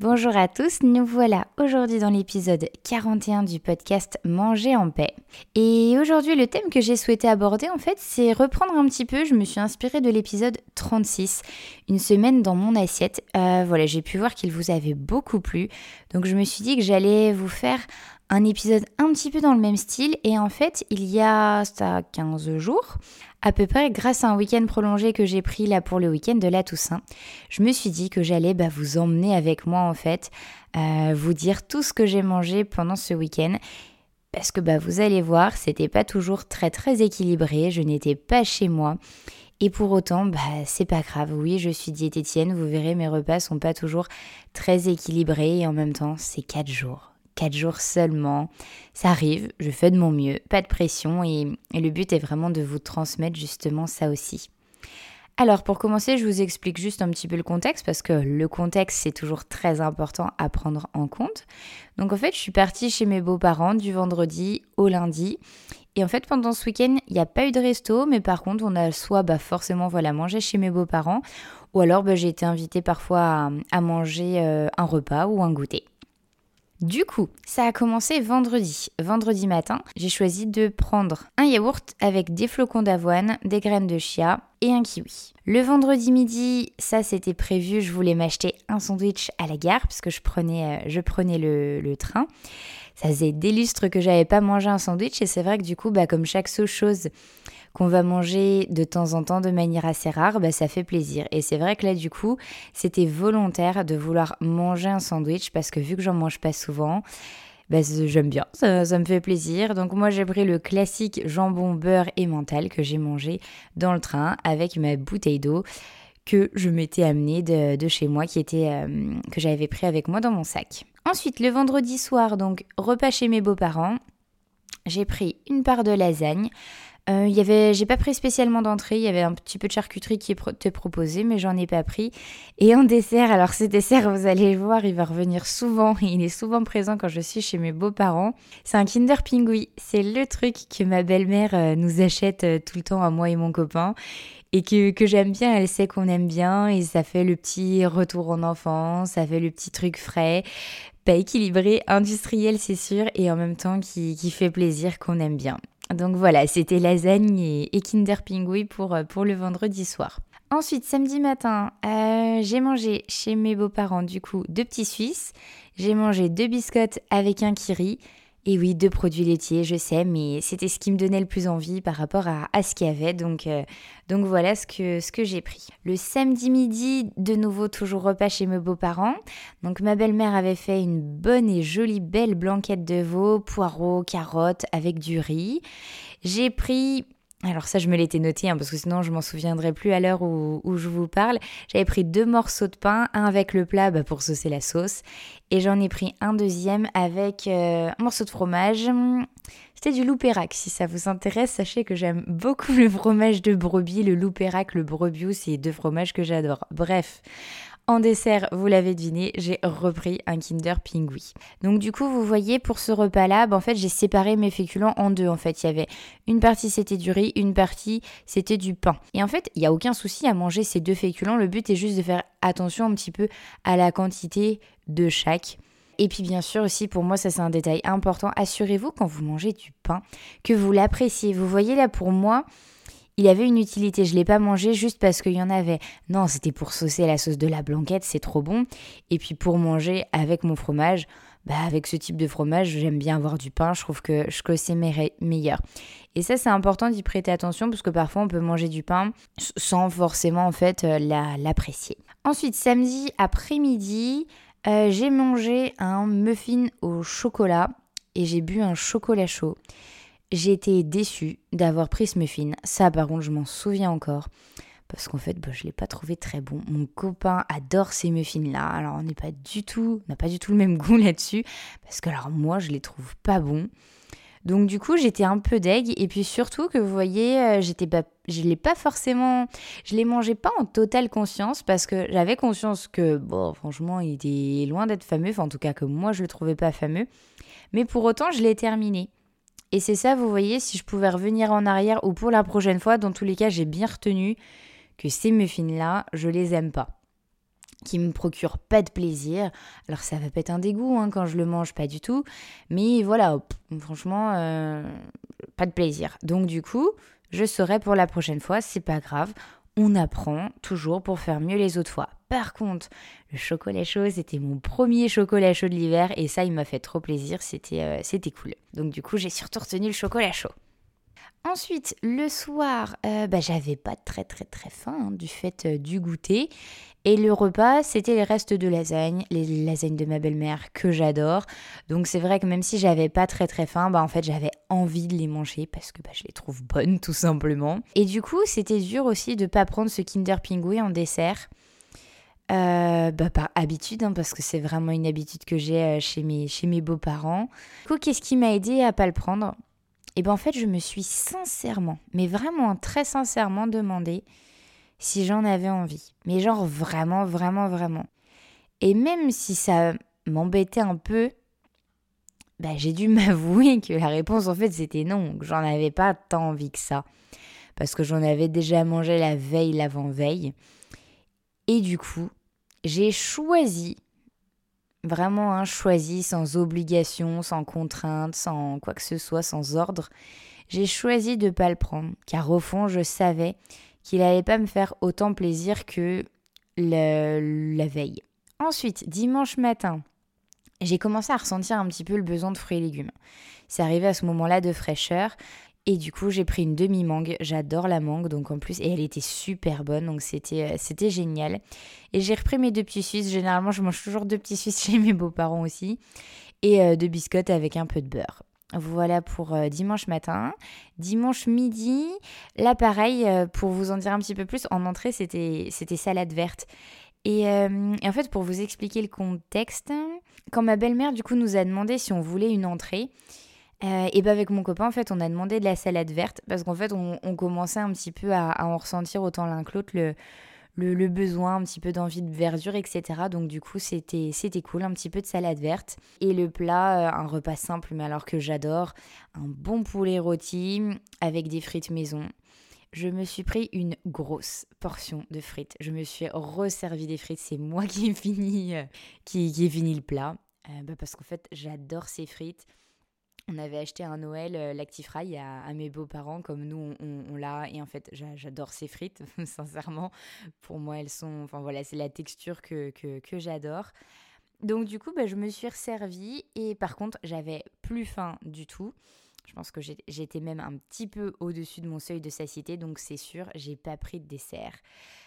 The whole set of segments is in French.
Bonjour à tous, nous voilà aujourd'hui dans l'épisode 41 du podcast Manger en paix. Et aujourd'hui le thème que j'ai souhaité aborder en fait c'est reprendre un petit peu, je me suis inspirée de l'épisode 36, une semaine dans mon assiette. Euh, voilà, j'ai pu voir qu'il vous avait beaucoup plu, donc je me suis dit que j'allais vous faire un épisode un petit peu dans le même style et en fait il y a ça 15 jours à peu près grâce à un week-end prolongé que j'ai pris là pour le week-end de la Toussaint, je me suis dit que j'allais bah, vous emmener avec moi en fait, euh, vous dire tout ce que j'ai mangé pendant ce week-end. Parce que bah, vous allez voir, c'était pas toujours très très équilibré, je n'étais pas chez moi. Et pour autant, bah, c'est pas grave. Oui, je suis diététicienne, vous verrez, mes repas sont pas toujours très équilibrés et en même temps, c'est 4 jours. 4 jours seulement. Ça arrive, je fais de mon mieux, pas de pression et, le but est vraiment de vous transmettre justement ça aussi. Alors pour commencer, je vous explique juste un petit peu le contexte parce que le contexte c'est toujours très important à prendre en compte. Donc en fait, je suis partie chez mes beaux-parents du vendredi au lundi et en fait, pendant ce week-end, il n'y a pas eu de resto, mais par contre, on a soit bah, forcément voilà, mangé chez mes beaux-parents, ou alors bah, j'ai été invitée parfois à, manger euh, un repas ou un goûter. Du coup, ça a commencé vendredi. Vendredi matin, j'ai choisi de prendre un yaourt avec des flocons d'avoine, des graines de chia et un kiwi. Le vendredi midi, ça c'était prévu, je voulais m'acheter un sandwich à la gare puisque je prenais, euh, je prenais le, le train. Ça faisait des lustres que j'avais pas mangé un sandwich et c'est vrai que du coup, bah, comme chaque chose qu'on va manger de temps en temps de manière assez rare, bah, ça fait plaisir. Et c'est vrai que là, du coup, c'était volontaire de vouloir manger un sandwich parce que vu que j'en mange pas souvent, bah, j'aime bien, ça, me fait plaisir. Donc moi j'ai pris le classique jambon, beurre et mental que j'ai mangé dans le train avec ma bouteille d'eau que je m'étais amenée de, chez moi, qui était euh, que j'avais pris avec moi dans mon sac. Ensuite, le vendredi soir, donc repas chez mes beaux-parents, j'ai pris une part de lasagne, euh, y avait, j'ai pas pris spécialement d'entrée, il y avait un petit peu de charcuterie qui était proposé, mais j'en ai pas pris. Et en dessert, alors ce dessert, vous allez le voir, il va revenir souvent, il est souvent présent quand je suis chez mes beaux-parents. C'est un Kinder Pingui, c'est le truc que ma belle-mère euh, nous achète euh, tout le temps à moi et mon copain. Et que, que j'aime bien, elle sait qu'on aime bien, et ça fait le petit retour en enfance, ça fait le petit truc frais, pas équilibré, industriel c'est sûr, et en même temps qui, qui fait plaisir, qu'on aime bien. Donc voilà, c'était lasagne et, Kinder Pingui pour, euh, pour le vendredi soir. Ensuite, samedi matin, euh, j'ai mangé chez mes beaux-parents du coup deux petits Suisses. J'ai mangé deux biscottes avec un kiri. Et oui, deux produits laitiers, je sais, mais c'était ce qui me donnait le plus envie par rapport à, ce qu'il y avait. Donc, euh, donc voilà ce que, ce que j'ai pris. Le samedi midi, de nouveau, toujours repas chez mes beaux-parents. Donc ma belle-mère avait fait une bonne et jolie belle blanquette de veau, poireaux, carottes avec du riz. J'ai pris alors ça, je me l'étais noté, hein, parce que sinon je m'en souviendrai plus à l'heure où, je vous parle. J'avais pris deux morceaux de pain, un avec le plat bah, pour saucer la sauce, et j'en ai pris un deuxième avec euh, un morceau de fromage. C'était du loupérac. Si ça vous intéresse, sachez que j'aime beaucoup le fromage de brebis, le loupérac, le brebiou, c'est deux fromages que j'adore. Bref, dessert, vous l'avez deviné, j'ai repris un Kinder Pingui. Donc du coup, vous voyez, pour ce repas-là, bah, en fait, j'ai séparé mes féculents en deux. En fait, il y avait une partie c'était du riz, une partie c'était du pain. Et en fait, il n'y a aucun souci à manger ces deux féculents. Le but est juste de faire attention un petit peu à la quantité de chaque. Et puis bien sûr aussi, pour moi, ça c'est un détail important, assurez-vous quand vous mangez du pain que vous l'appréciez. Vous voyez là, pour moi, il avait une utilité. Je ne l'ai pas mangé juste parce qu'il y en avait. Non, c'était pour saucer la sauce de la blanquette, c'est trop bon. Et puis pour manger avec mon fromage, bah avec ce type de fromage, j'aime bien avoir du pain. Je trouve que, que c'est meilleur. Et ça, c'est important d'y prêter attention parce que parfois on peut manger du pain sans forcément en fait euh, l'apprécier. Ensuite, samedi après-midi, euh, j'ai mangé un muffin au chocolat et j'ai bu un chocolat chaud. J'ai été déçue d'avoir pris ce muffin. Ça, par contre, je m'en souviens encore. parce qu'en fait, bah, je l'ai pas trouvé très bon. Mon copain adore ces muffins-là, alors on n'est pas du tout, n'a pas du tout le même goût là-dessus, parce que alors moi, je les trouve pas bons. Donc du coup, j'étais un peu deg et puis surtout que vous voyez, euh, j'étais pas je l'ai pas forcément je les mangeais pas en totale conscience parce que j'avais conscience que bon, franchement, il était loin d'être fameux, enfin en tout cas que moi je le trouvais pas fameux. Mais pour autant, je l'ai terminé. Et c'est ça, vous voyez, si je pouvais revenir en arrière ou pour la prochaine fois, dans tous les cas, j'ai bien retenu que ces muffins-là, je les aime pas qui me procurent pas de plaisir. Alors ça va pas être un dégoût hein, quand je le mange, pas du tout. Mais voilà, franchement, euh, pas de plaisir. Donc du coup, je saurai pour la prochaine fois, c'est pas grave. On apprend toujours pour faire mieux les autres fois. Par contre, le chocolat chaud, c'était mon premier chocolat chaud de l'hiver et ça, il m'a fait trop plaisir. C'était euh, cool. Donc du coup, j'ai surtout retenu le chocolat chaud. Ensuite, le soir, euh, bah, j'avais pas très très très faim hein, du fait euh, du goûter. Et le repas, c'était les restes de lasagne, les lasagnes de ma belle-mère que j'adore. Donc c'est vrai que même si j'avais pas très très faim, bah en fait j'avais envie de les manger parce que bah, je les trouve bonnes tout simplement. Et du coup, c'était dur aussi de pas prendre ce Kinder Pingui en dessert. Euh, bah, par habitude, hein, parce que c'est vraiment une habitude que j'ai chez mes, chez mes beaux-parents. Du coup, qu'est-ce qui m'a aidé à pas le prendre? Et bien en fait, je me suis sincèrement, mais vraiment très sincèrement demandé si j'en avais envie. Mais genre vraiment, vraiment, vraiment. Et même si ça m'embêtait un peu, bah, j'ai dû m'avouer que la réponse en fait c'était non, que j'en avais pas tant envie que ça. Parce que j'en avais déjà mangé la veille, l'avant-veille. Et du coup, j'ai choisi Vraiment un choisi sans obligation, sans contrainte, sans quoi que ce soit, sans ordre. J'ai choisi de ne pas le prendre, car au fond, je savais qu'il n'allait pas me faire autant plaisir que la veille. Ensuite, dimanche matin, j'ai commencé à ressentir un petit peu le besoin de fruits et légumes. C'est arrivé à ce moment-là de fraîcheur et du coup, j'ai pris une demi-mangue. J'adore la mangue, donc en plus, et elle était super bonne, donc c'était, euh, génial. Et j'ai repris mes deux petits suisses. Généralement, je mange toujours deux petits suisses chez mes beaux-parents aussi. Et euh, deux biscottes avec un peu de beurre. Voilà pour euh, dimanche matin. Dimanche midi, là pareil, pour vous en dire un petit peu plus, en entrée, c'était, salade verte. Et, en fait, pour vous expliquer le contexte, quand ma belle-mère, du coup, nous a demandé si on voulait une entrée, euh, et ben avec mon copain, en fait, on a demandé de la salade verte parce qu'en fait, on, commençait un petit peu à, en ressentir autant l'un que l'autre le, le, besoin, un petit peu d'envie de verdure, etc. Donc du coup, c'était cool, un petit peu de salade verte. Et le plat, euh, un repas simple, mais alors que j'adore, un bon poulet rôti avec des frites maison. Je me suis pris une grosse portion de frites. Je me suis resservi des frites. C'est moi qui ai fini, euh, qui, qui ai fini le plat. Bah, parce qu'en fait, j'adore ces frites. On avait acheté un Noël euh, l'Actifry à, mes beaux-parents, comme nous on, l'a. Et en fait, j'adore ces frites, sincèrement. Pour moi, elles sont. Enfin voilà, c'est la texture que, que, j'adore. Donc du coup, bah, je me suis resservie. Et par contre, j'avais plus faim du tout. Je pense que j'étais même un petit peu au-dessus de mon seuil de satiété, donc c'est sûr, j'ai pas pris de dessert.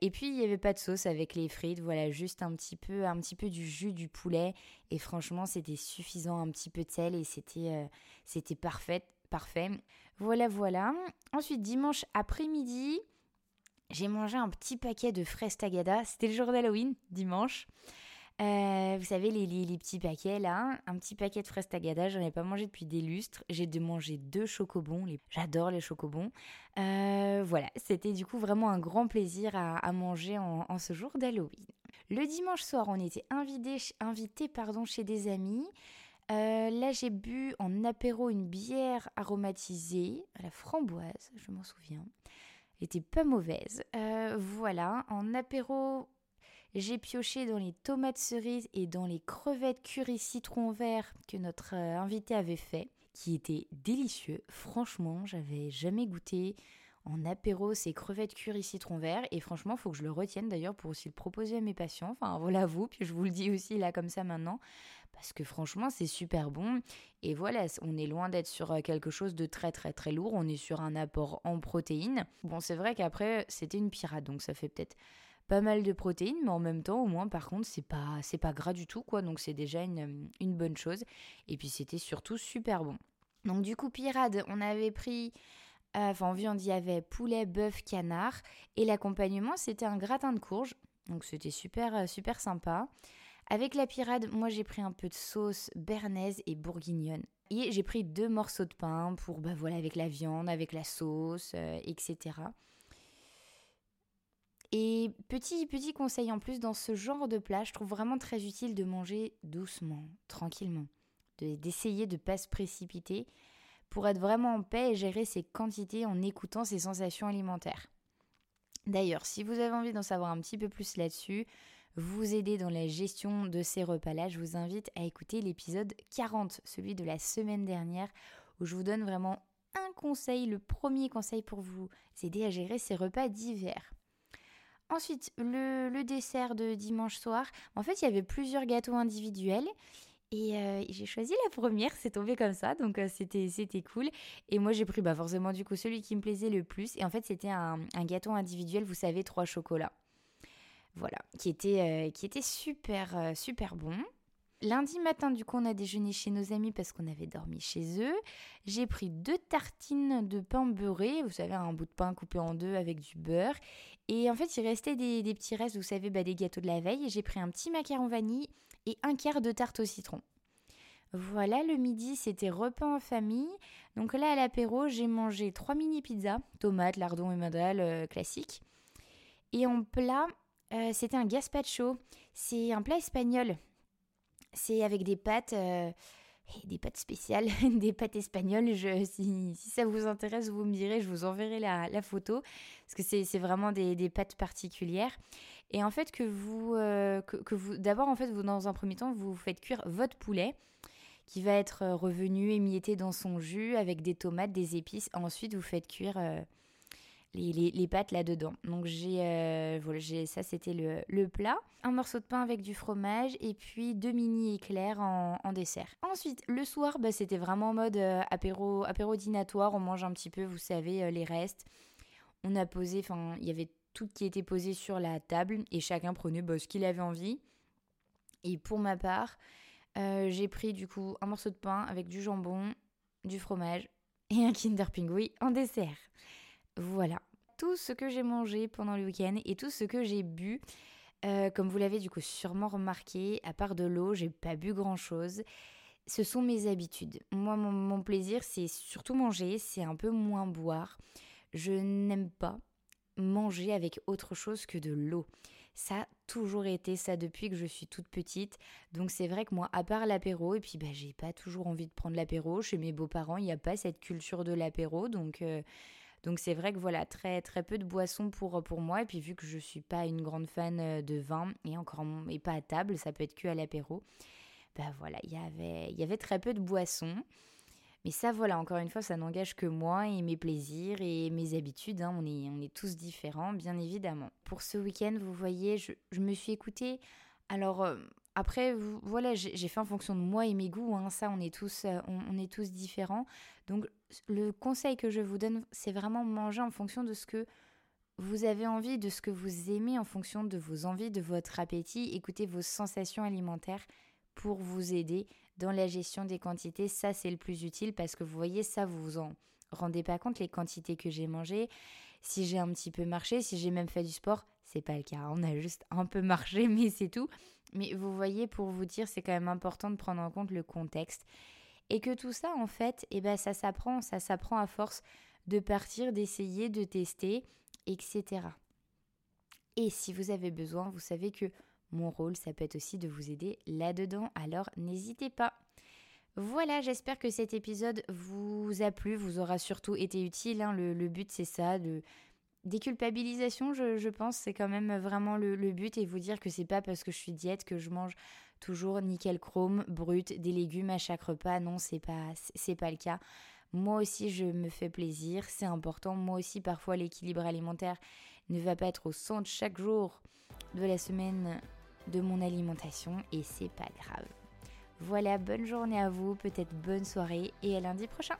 Et puis il n'y avait pas de sauce avec les frites, voilà, juste un petit peu, un petit peu du jus du poulet. Et franchement, c'était suffisant, un petit peu de sel et c'était, euh, c'était parfait, parfait. Voilà, voilà. Ensuite, dimanche après-midi, j'ai mangé un petit paquet de fraises tagada. C'était le jour d'Halloween, dimanche. Euh, vous savez, les, les, petits paquets là, un petit paquet de fraises tagada, j'en ai pas mangé depuis des lustres. J'ai de manger deux chocobons, j'adore les chocobons. Euh, voilà, c'était du coup vraiment un grand plaisir à, manger en, ce jour d'Halloween. Le dimanche soir, on était invités invité, pardon, chez des amis. Euh, là, j'ai bu en apéro une bière aromatisée la framboise, je m'en souviens. Elle était pas mauvaise. voilà, en apéro, j'ai pioché dans les tomates cerises et dans les crevettes curry citron vert que notre euh, invité avait fait, qui étaient délicieux. Franchement, j'avais jamais goûté en apéro ces crevettes curry citron vert. Et franchement, faut que je le retienne d'ailleurs pour aussi le proposer à mes patients. Enfin, voilà vous, puis je vous le dis aussi là comme ça maintenant. Parce que franchement c'est super bon. Et voilà on est loin d'être sur euh, quelque chose de très très très lourd. On est sur un apport en protéines. Bon c'est vrai qu'après c'était une pirate donc ça fait peut-être pas mal de protéines, mais en même temps, au moins, par contre, c'est pas, c'est pas gras du tout, quoi. Donc, c'est déjà une, une bonne chose. Et puis, c'était surtout super bon. Donc, du coup, pirade, on avait pris Enfin, en viande, il y avait poulet, bœuf, canard. Et l'accompagnement, c'était un gratin de courge. Donc, c'était super, super sympa. Avec la pirade, moi, j'ai pris un peu de sauce bernaise et bourguignonne. Et j'ai pris deux morceaux de pain pour, bah voilà, avec la viande, avec la sauce, etc. Et petit, petit conseil en plus, dans ce genre de plat, je trouve vraiment très utile de manger doucement, tranquillement. D'essayer de ne pas se précipiter pour être vraiment en paix et gérer ses quantités en écoutant ses sensations alimentaires. D'ailleurs, si vous avez envie d'en savoir un petit peu plus là-dessus, vous aider dans la gestion de ces repas-là, je vous invite à écouter l'épisode 40, celui de la semaine dernière, où je vous donne vraiment un conseil, le premier conseil pour vous aider à gérer ces repas d'hiver. Ensuite, le, dessert de dimanche soir. En fait, il y avait plusieurs gâteaux individuels. Et euh, j'ai choisi la première, c'est tombé comme ça, donc euh, c'était c'était cool. Et moi j'ai pris bah forcément du coup celui qui me plaisait le plus. Et en fait c'était un, gâteau individuel, vous savez, trois chocolats. Voilà, qui était, euh, qui était super super bon. Lundi matin, du coup, on a déjeuné chez nos amis parce qu'on avait dormi chez eux. J'ai pris deux tartines de pain beurré, vous savez, un bout de pain coupé en deux avec du beurre. Et en fait, il restait des, petits restes, vous savez, bah, des gâteaux de la veille. J'ai pris un petit macaron vanille et un quart de tarte au citron. Voilà, le midi, c'était repas en famille. Donc là, à l'apéro, j'ai mangé trois mini pizzas, tomates, lardons et mandales euh, classiques. Et en plat, euh, c'était un gazpacho. C'est un plat espagnol c'est avec des pâtes, euh, des pâtes spéciales, des pâtes espagnoles. Si, ça vous intéresse, vous me direz, je vous enverrai la, photo. Parce que c'est vraiment des, pâtes particulières. Et en fait, que vous, euh, que, vous d'abord, en fait, vous, dans un premier temps, vous faites cuire votre poulet qui va être revenu émietté dans son jus avec des tomates, des épices. Ensuite, vous faites cuire euh, les, pâtes là-dedans. Donc j'ai, euh, voilà, j'ai, ça c'était le, plat. Un morceau de pain avec du fromage et puis deux mini éclairs en, dessert. Ensuite, le soir, bah, c'était vraiment en mode euh, apéro, apéro. On mange un petit peu, vous savez, euh, les restes. On a posé, enfin, il y avait tout qui était posé sur la table et chacun prenait bah, ce qu'il avait envie. Et pour ma part, j'ai pris du coup un morceau de pain avec du jambon, du fromage et un Kinder Pingui en dessert. Voilà, tout ce que j'ai mangé pendant le week-end et tout ce que j'ai bu. Euh, comme vous l'avez du coup sûrement remarqué, à part de l'eau, j'ai pas bu grand chose. Ce sont mes habitudes. Moi, mon, plaisir, c'est surtout manger, c'est un peu moins boire. Je n'aime pas manger avec autre chose que de l'eau. Ça a toujours été ça depuis que je suis toute petite. Donc c'est vrai que moi, à part l'apéro, et puis bah, j'ai pas toujours envie de prendre l'apéro. Chez mes beaux-parents, il n'y a pas cette culture de l'apéro. Donc euh, donc c'est vrai que voilà, très très peu de boissons pour, pour moi. Et puis vu que je suis pas une grande fan euh, de vin et encore et pas à table, ça peut être que à l'apéro. Ben voilà, y il y avait très peu de boissons. Mais ça, voilà, encore une fois, ça n'engage que moi et mes plaisirs et mes habitudes. Hein. On, est, on est tous différents, bien évidemment. Pour ce week-end, vous voyez, je, je me suis écoutée. Alors, euh, après, voilà, j'ai fait en fonction de moi et mes goûts. Hein. Ça, on est tous, euh, on, est tous différents. Donc, le conseil que je vous donne, c'est vraiment manger en fonction de ce que vous avez envie, de ce que vous aimez, en fonction de vos envies, de votre appétit. Écoutez vos sensations alimentaires pour vous aider dans la gestion des quantités. Ça, c'est le plus utile parce que vous voyez, ça, vous vous en rendez pas compte les quantités que j'ai mangées. Si j'ai un petit peu marché, si j'ai même fait du sport, c'est pas le cas. On a juste un peu marché, mais c'est tout. Mais vous voyez, pour vous dire, c'est quand même important de prendre en compte le contexte. Et que tout ça, en fait, eh ben, ça s'apprend. Ça s'apprend à force de partir, d'essayer, de tester, etc. Et si vous avez besoin, vous savez que mon rôle, ça peut être aussi de vous aider là-dedans. Alors n'hésitez pas. Voilà, j'espère que cet épisode vous a plu, vous aura surtout été utile. Hein. Le, but, c'est ça, de déculpabilisation, je, pense, c'est quand même vraiment le, but et vous dire que c'est pas parce que je suis diète que je mange toujours nickel chrome, brut, des légumes à chaque repas. Non, c'est pas, c'est pas le cas. Moi aussi, je me fais plaisir, c'est important. Moi aussi, parfois, l'équilibre alimentaire ne va pas être au centre chaque jour de la semaine de mon alimentation et c'est pas grave. Voilà, bonne journée à vous, peut-être bonne soirée et à lundi prochain.